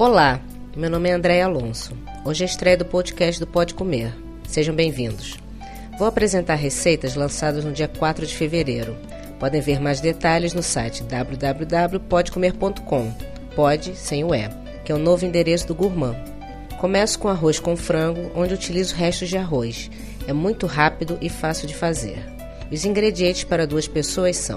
Olá, meu nome é André Alonso. Hoje é a estreia do podcast do Pode Comer. Sejam bem-vindos. Vou apresentar receitas lançadas no dia 4 de fevereiro. Podem ver mais detalhes no site www.podecomer.com. Pode sem o E, que é o novo endereço do Gourmand. Começo com arroz com frango, onde utilizo restos de arroz. É muito rápido e fácil de fazer. Os ingredientes para duas pessoas são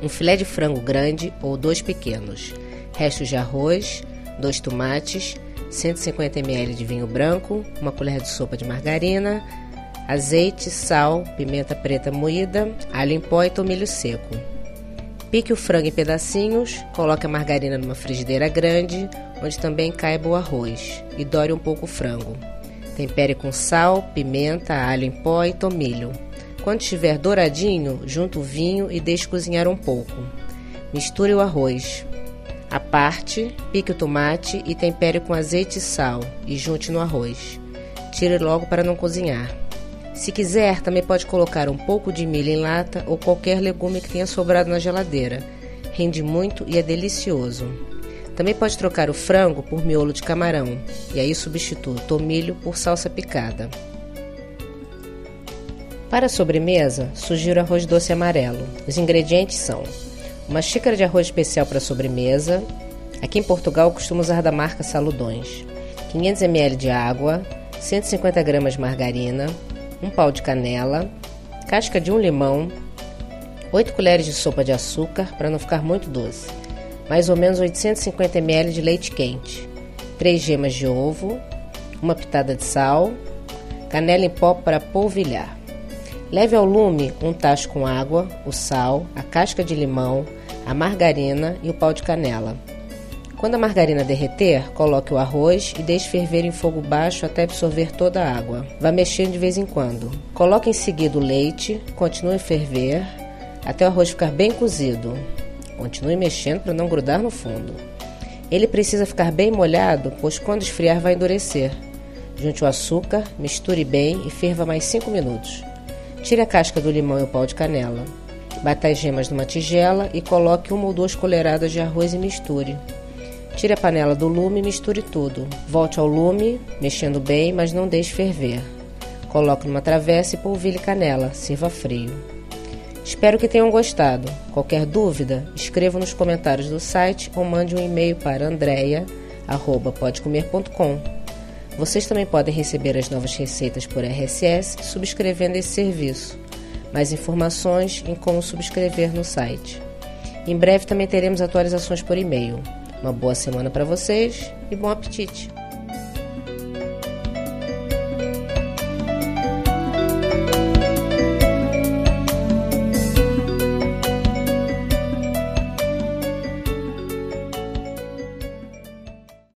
um filé de frango grande ou dois pequenos, restos de arroz, dois tomates, 150 ml de vinho branco, uma colher de sopa de margarina, azeite, sal, pimenta preta moída, alho em pó e tomilho seco. Pique o frango em pedacinhos, coloque a margarina numa frigideira grande, onde também caiba o arroz, e dore um pouco o frango. Tempere com sal, pimenta, alho em pó e tomilho. Quando estiver douradinho, junte o vinho e deixe cozinhar um pouco. Misture o arroz. A parte, pique o tomate e tempere com azeite e sal e junte no arroz. Tire logo para não cozinhar. Se quiser, também pode colocar um pouco de milho em lata ou qualquer legume que tenha sobrado na geladeira. Rende muito e é delicioso. Também pode trocar o frango por miolo de camarão e aí substitua o tomilho por salsa picada. Para a sobremesa, sugiro arroz doce amarelo. Os ingredientes são uma xícara de arroz especial para sobremesa. Aqui em Portugal costumo usar da marca Saludões. 500 ml de água, 150 gramas de margarina, um pau de canela, casca de um limão, 8 colheres de sopa de açúcar para não ficar muito doce, mais ou menos 850 ml de leite quente, 3 gemas de ovo, uma pitada de sal, canela em pó para polvilhar. Leve ao lume um tacho com água, o sal, a casca de limão, a margarina e o pau de canela. Quando a margarina derreter, coloque o arroz e deixe ferver em fogo baixo até absorver toda a água. Vá mexendo de vez em quando. Coloque em seguida o leite, continue a ferver até o arroz ficar bem cozido. Continue mexendo para não grudar no fundo. Ele precisa ficar bem molhado, pois quando esfriar vai endurecer. Junte o açúcar, misture bem e ferva mais 5 minutos. Tire a casca do limão e o pau de canela. Bata as gemas numa tigela e coloque uma ou duas colheradas de arroz e misture. Tire a panela do lume e misture tudo. Volte ao lume, mexendo bem, mas não deixe ferver. Coloque numa travessa e polvilhe canela. Sirva frio. Espero que tenham gostado. Qualquer dúvida, escreva nos comentários do site ou mande um e-mail para andreia@podecomer.com. Vocês também podem receber as novas receitas por RSS subscrevendo esse serviço. Mais informações em como subscrever no site. Em breve também teremos atualizações por e-mail. Uma boa semana para vocês e bom apetite!